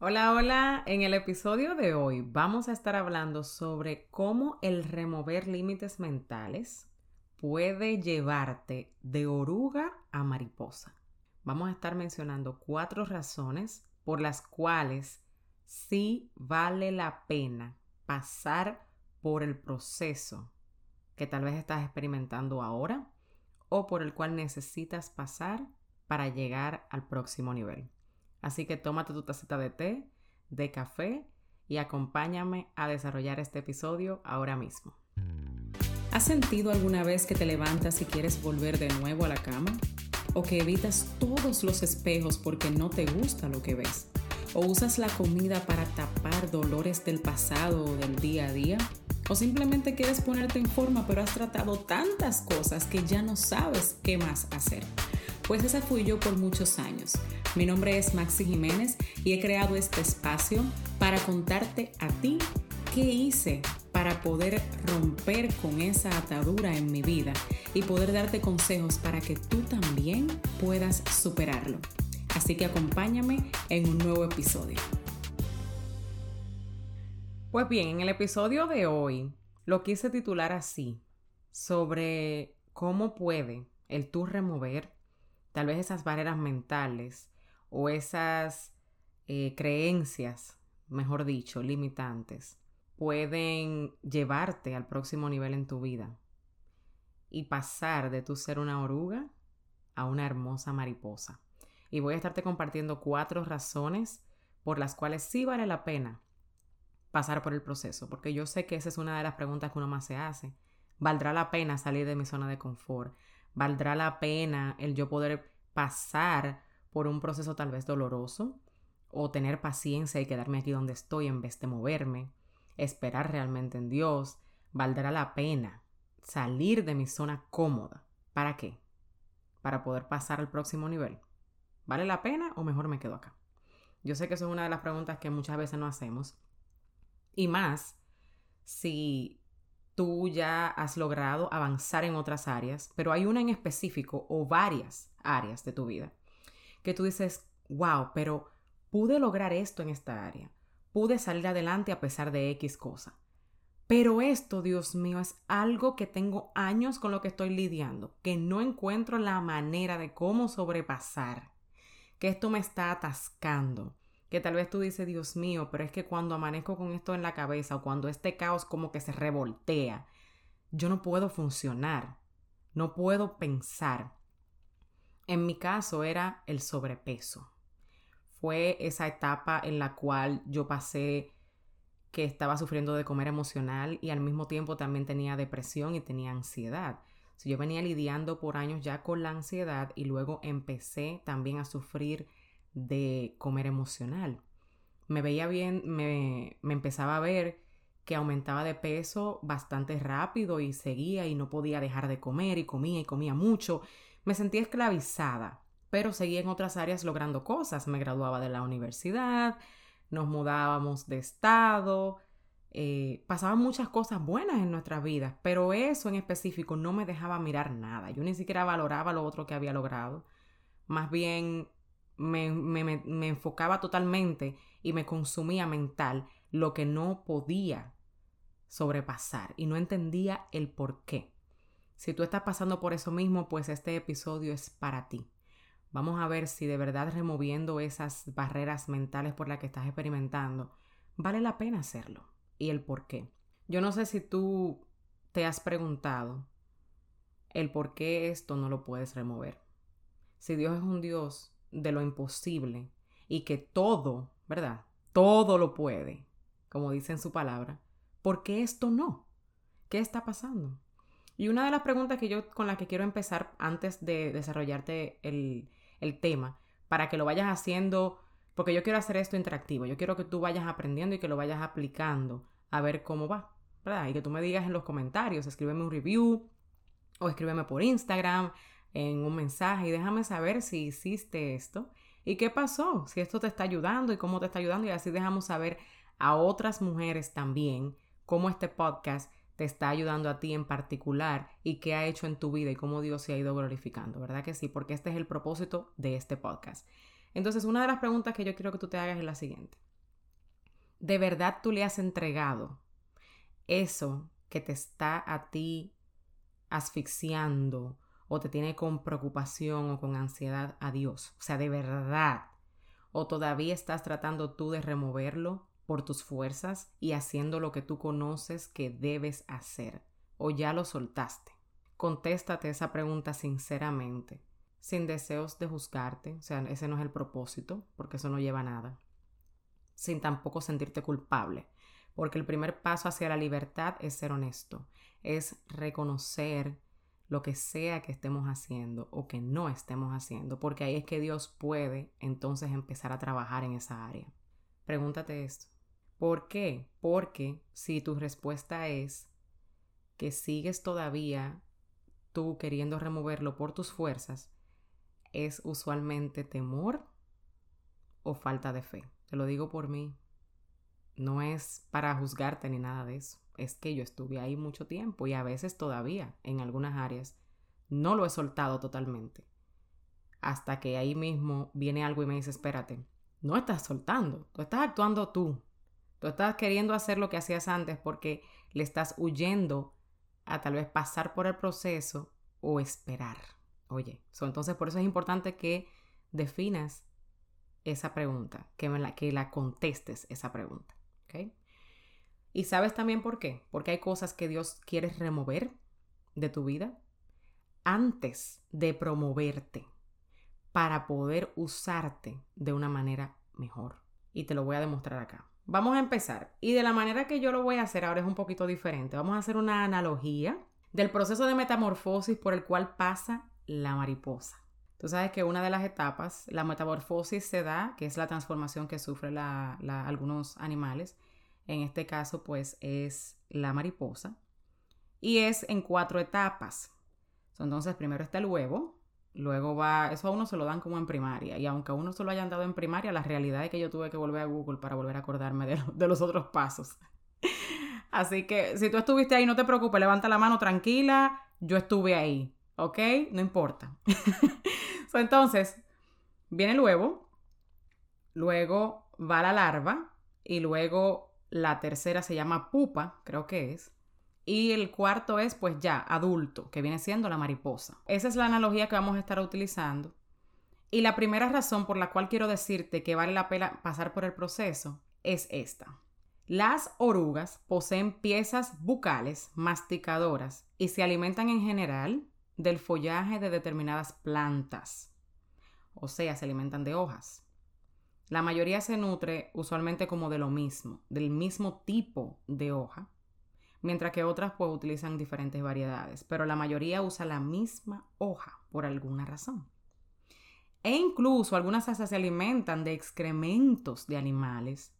Hola, hola. En el episodio de hoy vamos a estar hablando sobre cómo el remover límites mentales puede llevarte de oruga a mariposa. Vamos a estar mencionando cuatro razones por las cuales sí vale la pena pasar por el proceso que tal vez estás experimentando ahora o por el cual necesitas pasar para llegar al próximo nivel. Así que tómate tu tacita de té, de café y acompáñame a desarrollar este episodio ahora mismo. ¿Has sentido alguna vez que te levantas y quieres volver de nuevo a la cama? ¿O que evitas todos los espejos porque no te gusta lo que ves? ¿O usas la comida para tapar dolores del pasado o del día a día? ¿O simplemente quieres ponerte en forma pero has tratado tantas cosas que ya no sabes qué más hacer? Pues esa fui yo por muchos años. Mi nombre es Maxi Jiménez y he creado este espacio para contarte a ti qué hice para poder romper con esa atadura en mi vida y poder darte consejos para que tú también puedas superarlo. Así que acompáñame en un nuevo episodio. Pues bien, en el episodio de hoy lo quise titular así, sobre cómo puede el tú remover tal vez esas barreras mentales o esas eh, creencias, mejor dicho, limitantes, pueden llevarte al próximo nivel en tu vida y pasar de tu ser una oruga a una hermosa mariposa. Y voy a estarte compartiendo cuatro razones por las cuales sí vale la pena pasar por el proceso, porque yo sé que esa es una de las preguntas que uno más se hace. ¿Valdrá la pena salir de mi zona de confort? ¿Valdrá la pena el yo poder pasar por un proceso tal vez doloroso o tener paciencia y quedarme aquí donde estoy en vez de moverme, esperar realmente en Dios, valdrá la pena salir de mi zona cómoda. ¿Para qué? Para poder pasar al próximo nivel. ¿Vale la pena o mejor me quedo acá? Yo sé que eso es una de las preguntas que muchas veces no hacemos. Y más si tú ya has logrado avanzar en otras áreas, pero hay una en específico o varias áreas de tu vida que tú dices, wow, pero pude lograr esto en esta área, pude salir adelante a pesar de X cosa. Pero esto, Dios mío, es algo que tengo años con lo que estoy lidiando, que no encuentro la manera de cómo sobrepasar, que esto me está atascando, que tal vez tú dices, Dios mío, pero es que cuando amanezco con esto en la cabeza o cuando este caos como que se revoltea, yo no puedo funcionar, no puedo pensar. En mi caso era el sobrepeso. Fue esa etapa en la cual yo pasé que estaba sufriendo de comer emocional y al mismo tiempo también tenía depresión y tenía ansiedad. yo venía lidiando por años ya con la ansiedad y luego empecé también a sufrir de comer emocional. Me veía bien, me, me empezaba a ver que aumentaba de peso bastante rápido y seguía y no podía dejar de comer y comía y comía mucho me sentía esclavizada, pero seguía en otras áreas logrando cosas. Me graduaba de la universidad, nos mudábamos de estado, eh, pasaban muchas cosas buenas en nuestras vidas, pero eso en específico no me dejaba mirar nada. Yo ni siquiera valoraba lo otro que había logrado. Más bien me, me enfocaba totalmente y me consumía mental lo que no podía sobrepasar y no entendía el por qué. Si tú estás pasando por eso mismo, pues este episodio es para ti. Vamos a ver si de verdad removiendo esas barreras mentales por las que estás experimentando, vale la pena hacerlo y el por qué. Yo no sé si tú te has preguntado el por qué esto no lo puedes remover. Si Dios es un Dios de lo imposible y que todo, ¿verdad? Todo lo puede, como dice en su palabra, ¿por qué esto no? ¿Qué está pasando? Y una de las preguntas que yo con las que quiero empezar antes de desarrollarte el, el tema, para que lo vayas haciendo, porque yo quiero hacer esto interactivo, yo quiero que tú vayas aprendiendo y que lo vayas aplicando a ver cómo va, ¿verdad? Y que tú me digas en los comentarios, escríbeme un review o escríbeme por Instagram en un mensaje y déjame saber si hiciste esto y qué pasó, si esto te está ayudando y cómo te está ayudando y así dejamos saber a otras mujeres también cómo este podcast te está ayudando a ti en particular y qué ha hecho en tu vida y cómo Dios se ha ido glorificando, ¿verdad que sí? Porque este es el propósito de este podcast. Entonces, una de las preguntas que yo quiero que tú te hagas es la siguiente. de verdad tú le has entregado eso que te está a ti asfixiando o te tiene con preocupación o con ansiedad a Dios. O sea, de verdad. O todavía estás tratando tú de removerlo por tus fuerzas y haciendo lo que tú conoces que debes hacer. O ya lo soltaste. Contéstate esa pregunta sinceramente, sin deseos de juzgarte. O sea, ese no es el propósito, porque eso no lleva a nada. Sin tampoco sentirte culpable. Porque el primer paso hacia la libertad es ser honesto, es reconocer lo que sea que estemos haciendo o que no estemos haciendo, porque ahí es que Dios puede entonces empezar a trabajar en esa área. Pregúntate esto. ¿Por qué? Porque si tu respuesta es que sigues todavía tú queriendo removerlo por tus fuerzas, es usualmente temor o falta de fe. Te lo digo por mí. No es para juzgarte ni nada de eso es que yo estuve ahí mucho tiempo y a veces todavía en algunas áreas no lo he soltado totalmente. Hasta que ahí mismo viene algo y me dice, espérate, no estás soltando, tú estás actuando tú. Tú estás queriendo hacer lo que hacías antes porque le estás huyendo a tal vez pasar por el proceso o esperar. Oye, entonces por eso es importante que definas esa pregunta, que, la, contestes esa pregunta. ¿Y sabes también por qué? Porque hay cosas que Dios quiere remover de tu vida antes de promoverte para poder usarte de una manera mejor. Y te lo voy a demostrar acá. Vamos a empezar. Y de la manera que yo lo voy a hacer ahora es un poquito diferente. Vamos a hacer una analogía del proceso de metamorfosis por el cual pasa la mariposa. Tú sabes que una de las etapas, la metamorfosis se da, que es la transformación que sufren algunos animales, en este caso pues es la mariposa, y es en cuatro etapas. Entonces primero está el huevo, luego va, eso a uno se lo dan como en primaria, y aunque a uno se lo hayan dado en primaria, la realidad es que yo tuve que volver a Google para volver a acordarme de, los otros pasos. Así que si tú estuviste ahí, no te preocupes, levanta la mano tranquila, yo estuve ahí, ¿ok? No importa. entonces, viene el huevo, luego va la larva y luego la tercera se llama pupa, creo que es. Y el cuarto es pues ya adulto, que viene siendo la mariposa. Esa es la analogía que vamos a estar utilizando. Y la primera razón por la cual quiero decirte que vale la pena pasar por el proceso es esta. Las orugas poseen piezas bucales masticadoras y se alimentan en general del follaje de determinadas plantas. O sea, se alimentan de hojas. La mayoría se nutre usualmente como de lo mismo, del mismo tipo de hoja, mientras que otras pues utilizan diferentes variedades, pero la mayoría usa la misma hoja por alguna razón. E incluso algunas hasta se alimentan de excrementos de animales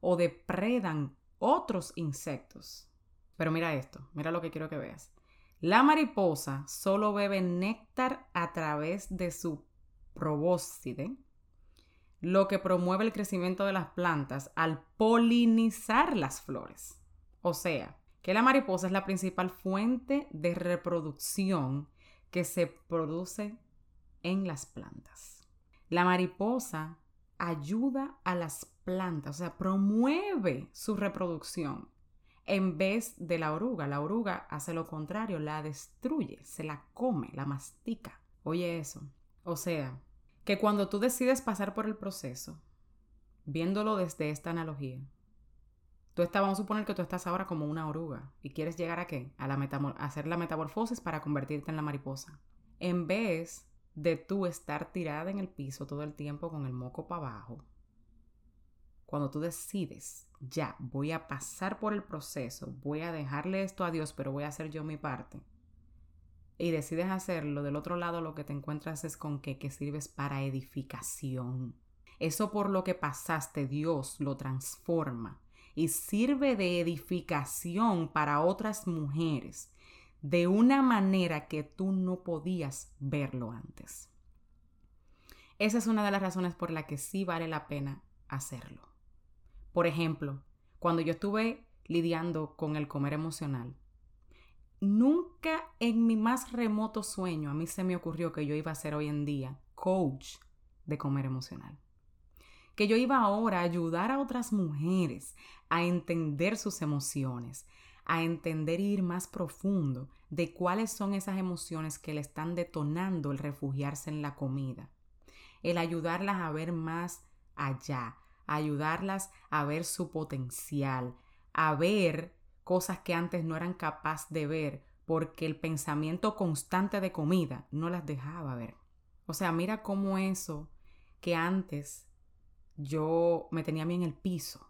o depredan otros insectos. Pero mira esto, mira lo que quiero que veas. La mariposa solo bebe néctar a través de su probóscide, lo que promueve el crecimiento de las plantas al polinizar las flores. O sea, que la mariposa es la principal fuente de reproducción que se produce en las plantas. La mariposa ayuda a las plantas, o sea, promueve su reproducción en vez de la oruga. La oruga hace lo contrario, la destruye, se la come, la mastica. Oye eso. O sea, que cuando tú decides pasar por el proceso, viéndolo desde esta analogía, tú estás, vamos a suponer que tú estás ahora como una oruga y quieres llegar a qué? A, la hacer la metamorfosis para convertirte en la mariposa. En vez de tú estar tirada en el piso todo el tiempo con el moco para abajo, cuando tú decides, ya, voy a pasar por el proceso, voy a dejarle esto a Dios, pero voy a hacer yo mi parte y decides hacerlo, del otro lado lo que te encuentras es con que, que sirves para edificación. Eso por lo que pasaste, Dios lo transforma y sirve de edificación para otras mujeres de una manera que tú no podías verlo antes. Esa es una de las razones por la que sí vale la pena hacerlo. Por ejemplo, cuando yo estuve lidiando con el comer emocional, Nunca en mi más remoto sueño a mí se me ocurrió que yo iba a ser hoy en día coach de comer emocional. que yo iba ahora a ayudar a otras mujeres a entender sus emociones, a entender y ir más profundo de cuáles son esas emociones que le están detonando el refugiarse en la comida, el ayudarlas a ver más allá, ayudarlas a ver su potencial, a ver cosas que antes no eran capaz de ver porque el pensamiento constante de comida no las dejaba ver. O sea, mira cómo eso que antes yo me tenía a mí en el piso,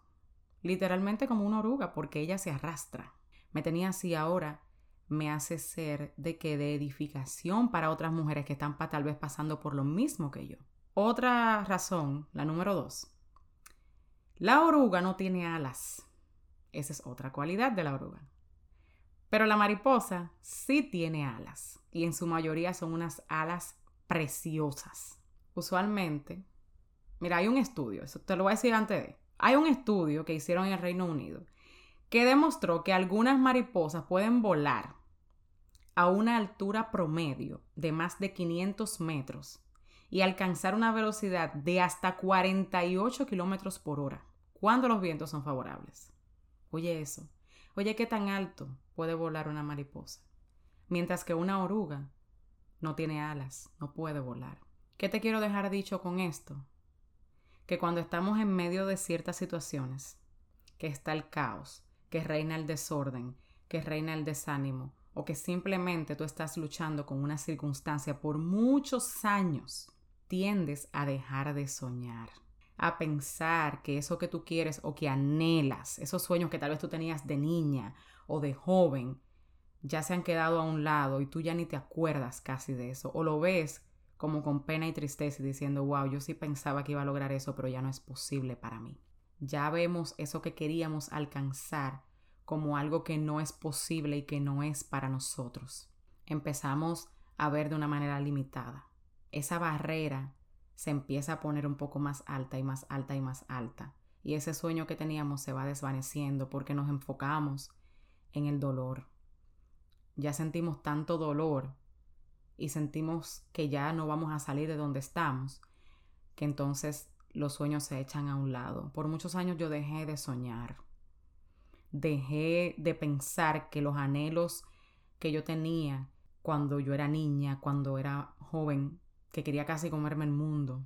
literalmente como una oruga, porque ella se arrastra. Me tenía así ahora, me hace ser de que de edificación para otras mujeres que están tal vez pasando por lo mismo que yo. Otra razón, la número dos. La oruga no tiene alas. Esa es otra cualidad de la oruga. Pero la mariposa sí tiene alas y en su mayoría son unas alas preciosas. Usualmente, mira, hay un estudio, eso te lo voy a decir antes de. Hay un estudio que hicieron en el Reino Unido que demostró que algunas mariposas pueden volar a una altura promedio de más de 500 metros y alcanzar una velocidad de hasta 48 kilómetros por hora cuando los vientos son favorables. Oye eso. Oye, ¿qué tan alto puede volar una mariposa? Mientras que una oruga no tiene alas, no puede volar. ¿Qué te quiero dejar dicho con esto? Que cuando estamos en medio de ciertas situaciones, que está el caos, que reina el desorden, que reina el desánimo, o que simplemente tú estás luchando con una circunstancia por muchos años, tiendes a dejar de soñar a pensar que eso que tú quieres o que anhelas, esos sueños que tal vez tú tenías de niña o de joven, ya se han quedado a un lado y tú ya ni te acuerdas casi de eso, o lo ves como con pena y tristeza diciendo, wow, yo sí pensaba que iba a lograr eso, pero ya no es posible para mí. Ya vemos eso que queríamos alcanzar como algo que no es posible y que no es para nosotros. Empezamos a ver de una manera limitada. Esa barrera se empieza a poner un poco más alta y más alta y más alta. Y ese sueño que teníamos se va desvaneciendo porque nos enfocamos en el dolor. Ya sentimos tanto dolor y sentimos que ya no vamos a salir de donde estamos, que entonces los sueños se echan a un lado. Por muchos años yo dejé de soñar. Dejé de pensar que los anhelos que yo tenía cuando yo era niña, cuando era joven, que quería casi comerme el mundo,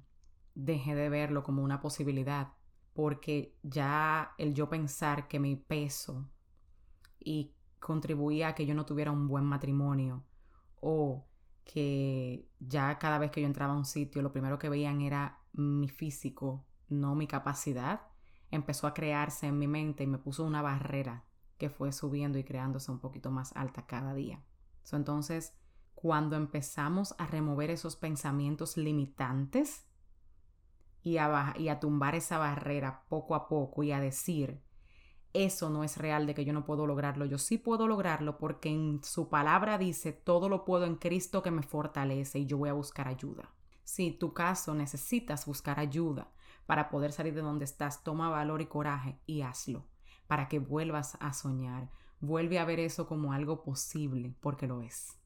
dejé de verlo como una posibilidad, porque ya el yo pensar que mi peso y contribuía a que yo no tuviera un buen matrimonio o que ya cada vez que yo entraba a un sitio lo primero que veían era mi físico, no mi capacidad, empezó a crearse en mi mente y me puso una barrera que fue subiendo y creándose un poquito más alta cada día. entonces, cuando empezamos a remover esos pensamientos limitantes y a, y a tumbar esa barrera poco a poco y a decir, eso no es real de que yo no puedo lograrlo, yo sí puedo lograrlo porque en su palabra dice, todo lo puedo en Cristo que me fortalece y yo voy a buscar ayuda. Si tu caso necesitas buscar ayuda para poder salir de donde estás, toma valor y coraje y hazlo para que vuelvas a soñar. Vuelve a ver eso como algo posible porque lo es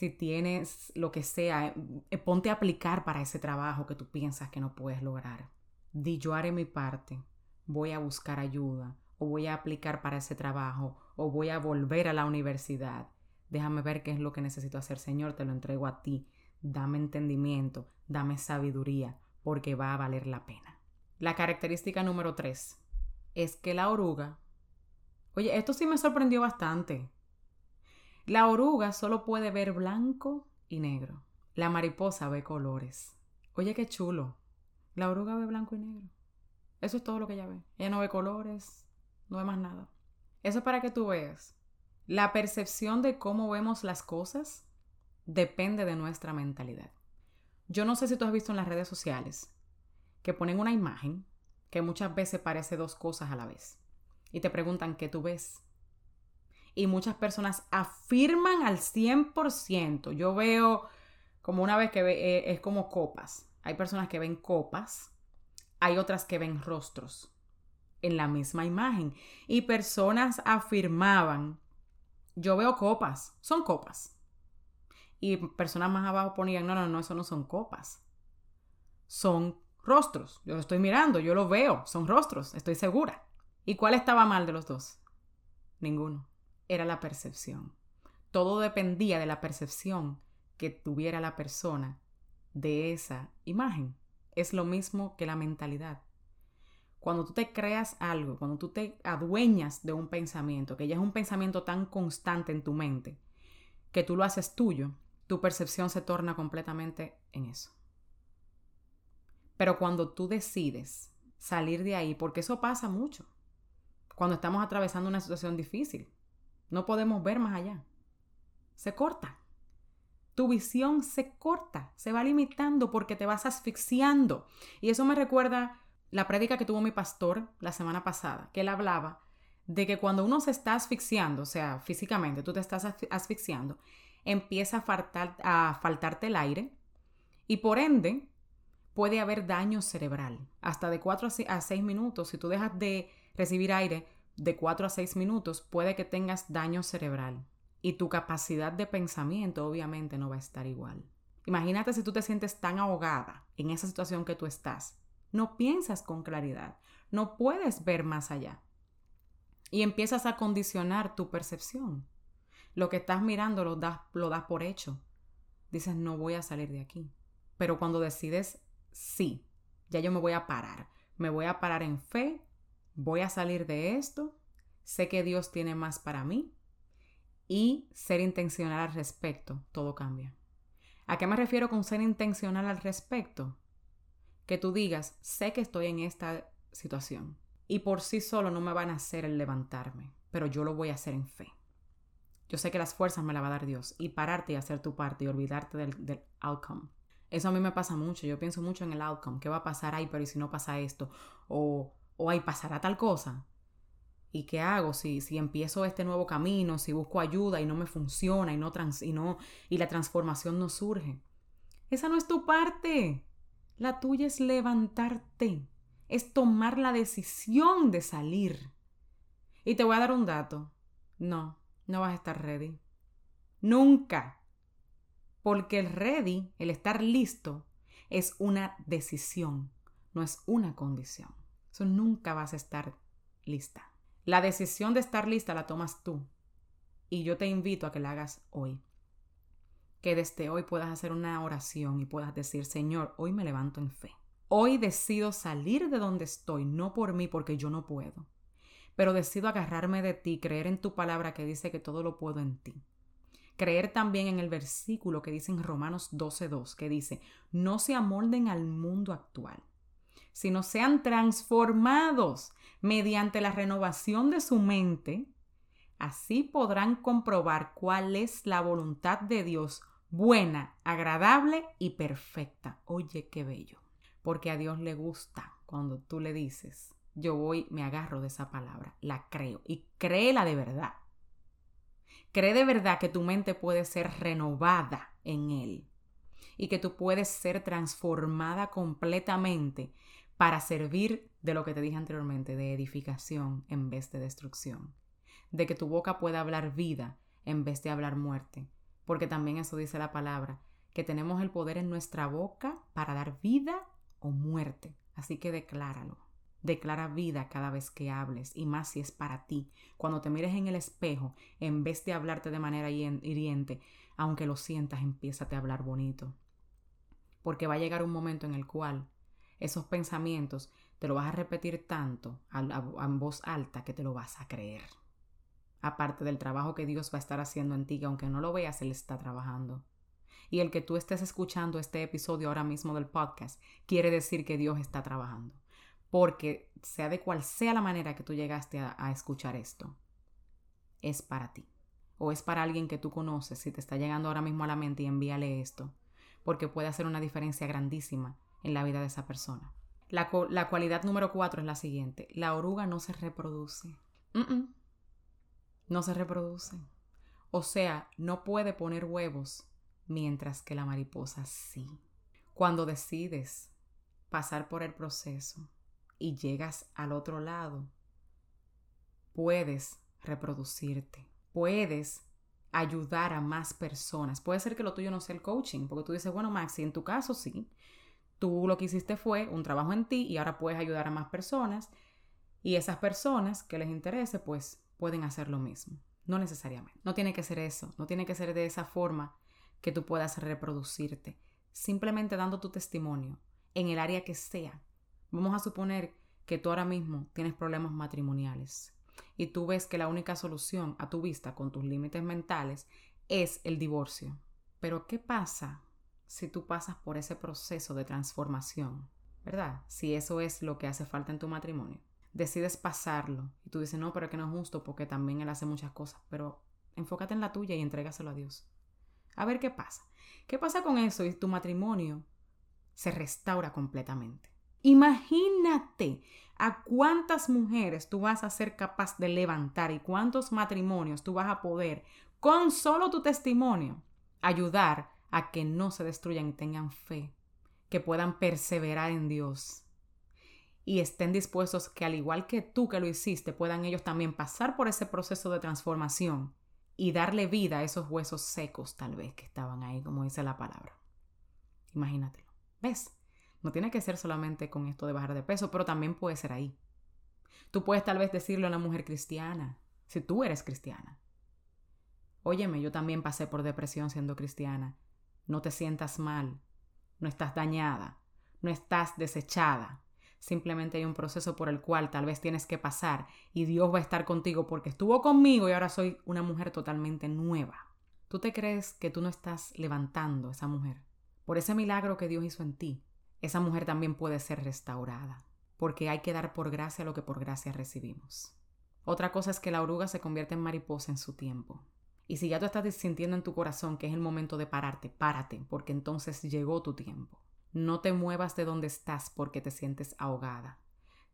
si tienes lo que sea, eh, ponte a aplicar para ese trabajo que tú piensas que no puedes lograr. Di yo haré mi parte, voy a buscar ayuda, o voy a aplicar para ese trabajo, o voy a volver a la universidad. Déjame ver qué es lo que necesito hacer, Señor, te lo entrego a ti. Dame entendimiento, dame sabiduría, porque va a valer la pena. La característica número tres es que la oruga... Oye, esto sí me sorprendió bastante. La oruga solo puede ver blanco y negro. La mariposa ve colores. Oye, qué chulo. La oruga ve blanco y negro. Eso es todo lo que ella ve. Ella no ve colores, no ve más nada. Eso es para que tú veas. La percepción de cómo vemos las cosas depende de nuestra mentalidad. Yo no sé si tú has visto en las redes sociales que ponen una imagen que muchas veces parece dos cosas a la vez y te preguntan qué tú ves y muchas personas afirman al 100%. Yo veo como una vez que eh, es como copas. Hay personas que ven copas, hay otras que ven rostros en la misma imagen. Y personas afirmaban, yo veo copas, son copas. Y personas más abajo ponían, no, no, no, eso no son copas. Son rostros. Yo lo estoy mirando, yo lo veo, son rostros, estoy segura. ¿Y cuál estaba mal de los dos? Ninguno. Era la percepción. Todo dependía de la percepción que tuviera la persona de esa imagen. Es lo mismo que la mentalidad. Cuando tú te creas algo, cuando tú te adueñas de un pensamiento, que ya es un pensamiento tan constante en tu mente, que tú lo haces tuyo, tu percepción se torna completamente en eso. Pero cuando tú decides salir de ahí, porque eso pasa mucho, cuando estamos atravesando una situación difícil, no podemos ver más allá. Se corta. Tu visión se corta, se va limitando porque te vas asfixiando. Y eso me recuerda la prédica que tuvo mi pastor la semana pasada, que él hablaba de que cuando uno se está asfixiando, o sea, físicamente tú te estás asfixiando, empieza a, faltar, a faltarte el aire y por ende puede haber daño cerebral. Hasta de 4 a 6 minutos, si tú dejas de recibir aire de 4 a 6 minutos, puede que tengas daño cerebral y tu capacidad de pensamiento obviamente no va a estar igual. Imagínate si tú te sientes tan ahogada en esa situación que tú estás. No piensas con claridad, no puedes ver más allá. Y empiezas a condicionar tu percepción. Lo que estás mirando lo das, lo das por hecho. Dices, no voy a salir de aquí. Pero cuando decides, sí, ya yo me voy a parar. Me voy a parar en fe, voy a salir de esto, sé que Dios tiene más para mí y ser intencional al respecto, todo cambia. ¿A qué me refiero con ser intencional al respecto? Que tú digas, sé que estoy en esta situación y por sí solo no me van a hacer el levantarme, pero yo lo voy a hacer en fe. Yo sé que las fuerzas me las va a dar Dios y pararte y hacer tu parte y olvidarte del, outcome. Eso a mí me pasa mucho. Yo pienso mucho en el outcome. ¿Qué va a pasar? ahí? pero ¿y si no pasa esto? O, o ahí pasará tal cosa. ¿Y qué hago si, si empiezo este nuevo camino, si busco ayuda y no me funciona y, no trans, y, no, y la transformación no surge? Esa no es tu parte. La tuya es levantarte. Es tomar la decisión de salir. Y te voy a dar un dato. No, no vas a estar ready. Nunca. Porque el ready, el estar listo, es una decisión, no es una condición. Eso nunca vas a estar lista. La decisión de estar lista la tomas tú. Y yo te invito a que la hagas hoy. Que desde hoy puedas hacer una oración y puedas decir, Señor, hoy me levanto en fe. Hoy decido salir de donde estoy, no por mí, porque yo no puedo pero decido agarrarme de ti, creer en tu palabra que dice que todo lo puedo en ti. Creer también en el versículo que dice en Romanos 12.2, que dice, no se amolden al mundo actual, sino sean transformados mediante la renovación de su mente. Así podrán comprobar cuál es la voluntad de Dios, buena, agradable y perfecta. Oye, qué bello. Porque a Dios le gusta cuando tú le dices, yo voy, me agarro de esa palabra, la creo y créela de verdad. Cree de verdad que tu mente puede ser renovada en Él y que tú puedes ser transformada completamente para servir de lo que te dije anteriormente, de edificación en vez de destrucción. De que tu boca pueda hablar vida en vez de hablar muerte. Porque también eso dice la palabra, que tenemos el poder en nuestra boca para dar vida o muerte. Así que decláralo. Declara vida cada vez que hables y más si es para ti. Cuando te mires en el espejo, en vez de hablarte de manera hiriente, aunque lo sientas, empiézate a hablar bonito. Porque va a llegar un momento en el cual esos pensamientos te lo vas a repetir tanto en voz alta que te lo vas a creer. Aparte del trabajo que Dios va a estar haciendo en ti, que aunque no lo veas, Él está trabajando. Y el que tú estés escuchando este episodio ahora mismo del podcast quiere decir que Dios está trabajando porque sea de cual sea la manera que tú llegaste a, escuchar esto, es para ti. O es para alguien que tú conoces, si te está llegando ahora mismo a la mente y envíale esto, porque puede hacer una diferencia grandísima en la vida de esa persona. La, la cualidad número cuatro es la siguiente. La oruga no se reproduce. No se reproduce. O sea, no puede poner huevos mientras que la mariposa sí. Cuando decides pasar por el proceso y llegas al otro lado, puedes reproducirte, puedes ayudar a más personas. Puede ser que lo tuyo no sea el coaching, porque tú dices, bueno, Maxi, en tu caso sí, Tú lo que hiciste fue un trabajo en ti y ahora puedes ayudar a más personas y esas personas que les interese pues pueden hacer lo mismo. No necesariamente. No tiene que ser eso, no tiene que ser de esa forma que tú puedas reproducirte. Simplemente dando tu testimonio en el área que sea. Vamos a suponer que tú ahora mismo tienes problemas matrimoniales y tú ves que la única solución a tu vista con tus límites mentales es el divorcio. Pero ¿qué pasa si tú pasas por ese proceso de transformación? ¿Verdad? Si eso es lo que hace falta en tu matrimonio. Decides pasarlo y tú dices, no, pero es que no es justo porque también él hace muchas cosas, pero enfócate en la tuya y entrégaselo a Dios. A ver qué pasa. ¿Qué pasa con eso y tu matrimonio se restaura completamente? Imagínate a cuántas mujeres tú vas a ser capaz de levantar y cuántos matrimonios tú vas a poder, con solo tu testimonio, ayudar a que no se destruyan y tengan fe, que puedan perseverar en Dios y estén dispuestos que al igual que tú que lo hiciste, puedan ellos también pasar por ese proceso de transformación y darle vida a esos huesos secos tal vez que estaban ahí, como dice la palabra. Imagínatelo. ¿Ves? No tiene que ser solamente con esto de bajar de peso, pero también puede ser ahí. Tú puedes tal vez decirle a una mujer cristiana, si tú eres cristiana. Óyeme, yo también pasé por depresión siendo cristiana. No te sientas mal, no estás dañada, no estás desechada. Simplemente hay un proceso por el cual tal vez tienes que pasar y Dios va a estar contigo porque estuvo conmigo y ahora soy una mujer totalmente nueva. ¿Tú te crees que tú no estás levantando esa mujer? Por ese milagro que Dios hizo en ti, esa mujer también puede ser restaurada, porque hay que dar por gracia lo que por gracia recibimos. Otra cosa es que la oruga se convierte en mariposa en su tiempo. Y si ya tú estás sintiendo en tu corazón que es el momento de pararte, párate, porque entonces llegó tu tiempo. No te muevas de donde estás porque te sientes ahogada.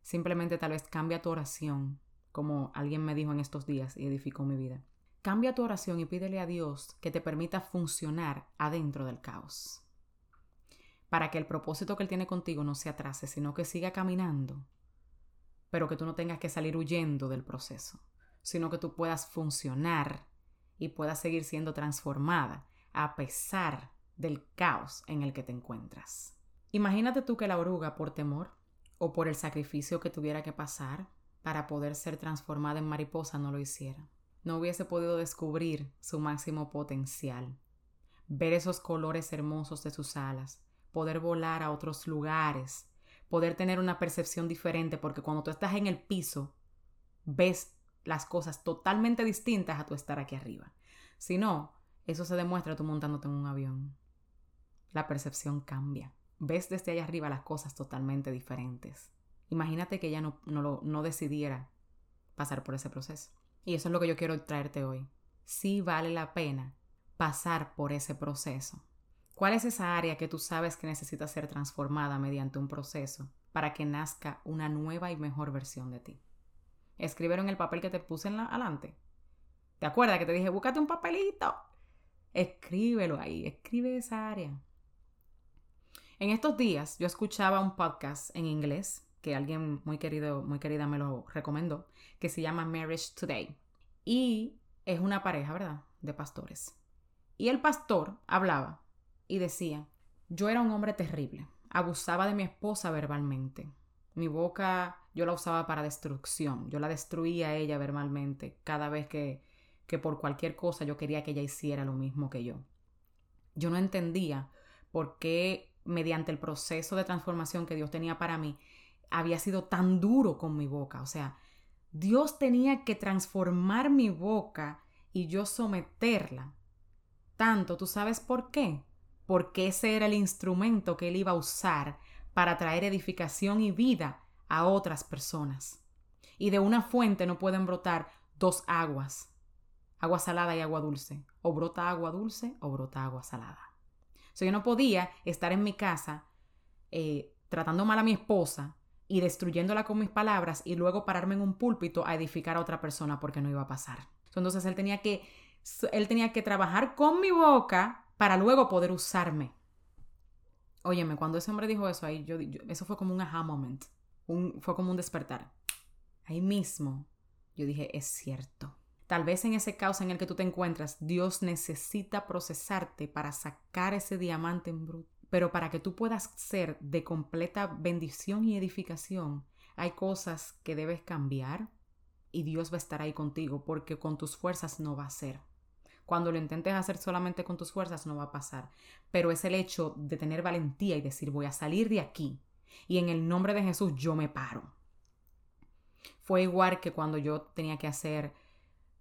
Simplemente tal vez cambia tu oración, como alguien me dijo en estos días y edificó mi vida. Cambia tu oración y pídele a Dios que te permita funcionar adentro del caos para que el propósito que Él tiene contigo no se atrase, sino que siga caminando, pero que tú no tengas que salir huyendo del proceso, sino que tú puedas funcionar y puedas seguir siendo transformada a pesar del caos en el que te encuentras. Imagínate tú que la oruga, por temor o por el sacrificio que tuviera que pasar para poder ser transformada en mariposa, no lo hiciera. No hubiese podido descubrir su máximo potencial, ver esos colores hermosos de sus alas, poder volar a otros lugares, poder tener una percepción diferente, porque cuando tú estás en el piso, ves las cosas totalmente distintas a tu estar aquí arriba. Si no, eso se demuestra tú montándote en un avión. La percepción cambia. Ves desde allá arriba las cosas totalmente diferentes. Imagínate que ella no, no, no decidiera pasar por ese proceso. Y eso es lo que yo quiero traerte hoy. Sí vale la pena pasar por ese proceso. ¿Cuál es esa área que tú sabes que necesita ser transformada mediante un proceso para que nazca una nueva y mejor versión de ti? Escribieron el papel que te puse en la, adelante. ¿Te acuerdas que te dije, búscate un papelito? Escríbelo ahí, escribe esa área. En estos días yo escuchaba un podcast en inglés que alguien muy querido, muy querida me lo recomendó, que se llama Marriage Today. Y es una pareja, ¿verdad? De pastores. Y el pastor hablaba y decía, yo era un hombre terrible, abusaba de mi esposa verbalmente. Mi boca yo la usaba para destrucción, yo la destruía a ella verbalmente cada vez que, que por cualquier cosa yo quería que ella hiciera lo mismo que yo. Yo no entendía por qué mediante el proceso de transformación que Dios tenía para mí, había sido tan duro con mi boca. O sea, Dios tenía que transformar mi boca y yo someterla. Tanto, ¿tú sabes por qué? porque ese era el instrumento que él iba a usar para traer edificación y vida a otras personas. Y de una fuente no pueden brotar dos aguas, agua salada y agua dulce. O brota agua dulce o brota agua salada. O yo no podía estar en mi casa eh, tratando mal a mi esposa y destruyéndola con mis palabras y luego pararme en un púlpito a edificar a otra persona porque no iba a pasar. Entonces él tenía que, él tenía que trabajar con mi boca para luego poder usarme. Óyeme, cuando ese hombre dijo eso ahí, yo, eso fue como un aha moment, fue como un despertar. Ahí mismo yo dije, es cierto. Tal vez en ese caos en el que tú te encuentras, Dios necesita procesarte para sacar ese diamante en, Pero para que tú puedas ser de completa bendición y edificación, hay cosas que debes cambiar y Dios va a estar ahí contigo porque con tus fuerzas no va a ser. Cuando lo intentes hacer solamente con tus fuerzas no va a pasar. Pero es el hecho de tener valentía y decir voy a salir de aquí y en el nombre de Jesús yo me paro. Fue igual que cuando yo tenía que hacer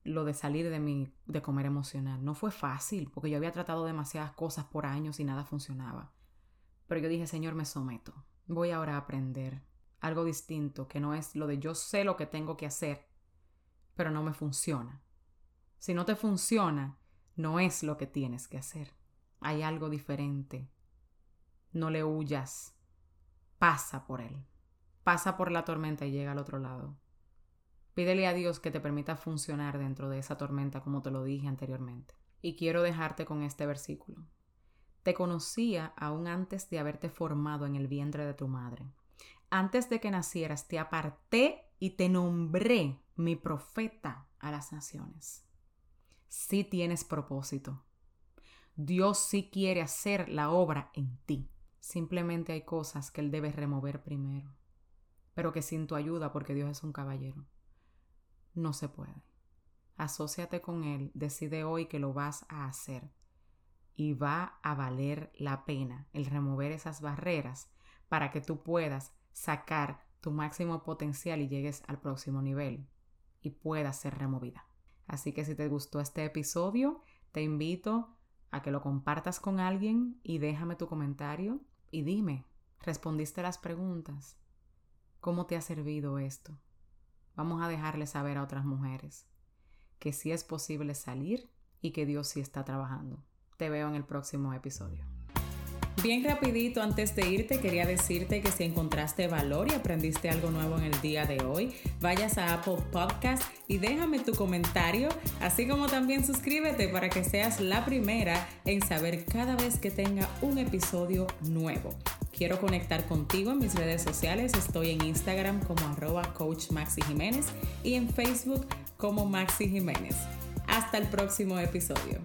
lo de salir de mi de comer emocional. No fue fácil porque yo había tratado demasiadas cosas por años y nada funcionaba. Pero yo dije, Señor, me someto. Voy ahora a aprender algo distinto, que no es lo de yo sé lo que tengo que hacer, pero no me funciona. Si no te funciona, no es lo que tienes que hacer. Hay algo diferente. No le huyas. Pasa por él. Pasa por la tormenta y llega al otro lado. Pídele a Dios que te permita funcionar dentro de esa tormenta como te lo dije anteriormente. Y quiero dejarte con este versículo. Te conocía aún antes de haberte formado en el vientre de tu madre. Antes de que nacieras te aparté y te nombré mi profeta a las naciones. Sí tienes propósito. Dios sí quiere hacer la obra en ti. Simplemente hay cosas que Él debe remover primero, pero que sin tu ayuda, porque Dios es un caballero no se puede. Asociate con Él, decide hoy que lo vas a hacer y va a valer la pena el remover esas barreras para que tú puedas sacar tu máximo potencial y llegues al próximo nivel y puedas ser removida. Así que si te gustó este episodio, te invito a que lo compartas con alguien y déjame tu comentario y dime, ¿respondiste las preguntas? ¿Cómo te ha servido esto? Vamos a dejarle saber a otras mujeres que sí es posible salir y que Dios sí está trabajando. Te veo en el próximo episodio. Bien rapidito, antes de irte, quería decirte que si encontraste valor y aprendiste algo nuevo en el día de hoy, vayas a Apple Podcast y déjame tu comentario, así como también suscríbete para que seas la primera en saber cada vez que tenga un episodio nuevo. Quiero conectar contigo en mis redes sociales. Estoy en Instagram como arroba coach Maxi Jiménez y en Facebook como Maxi Jiménez. Hasta el próximo episodio.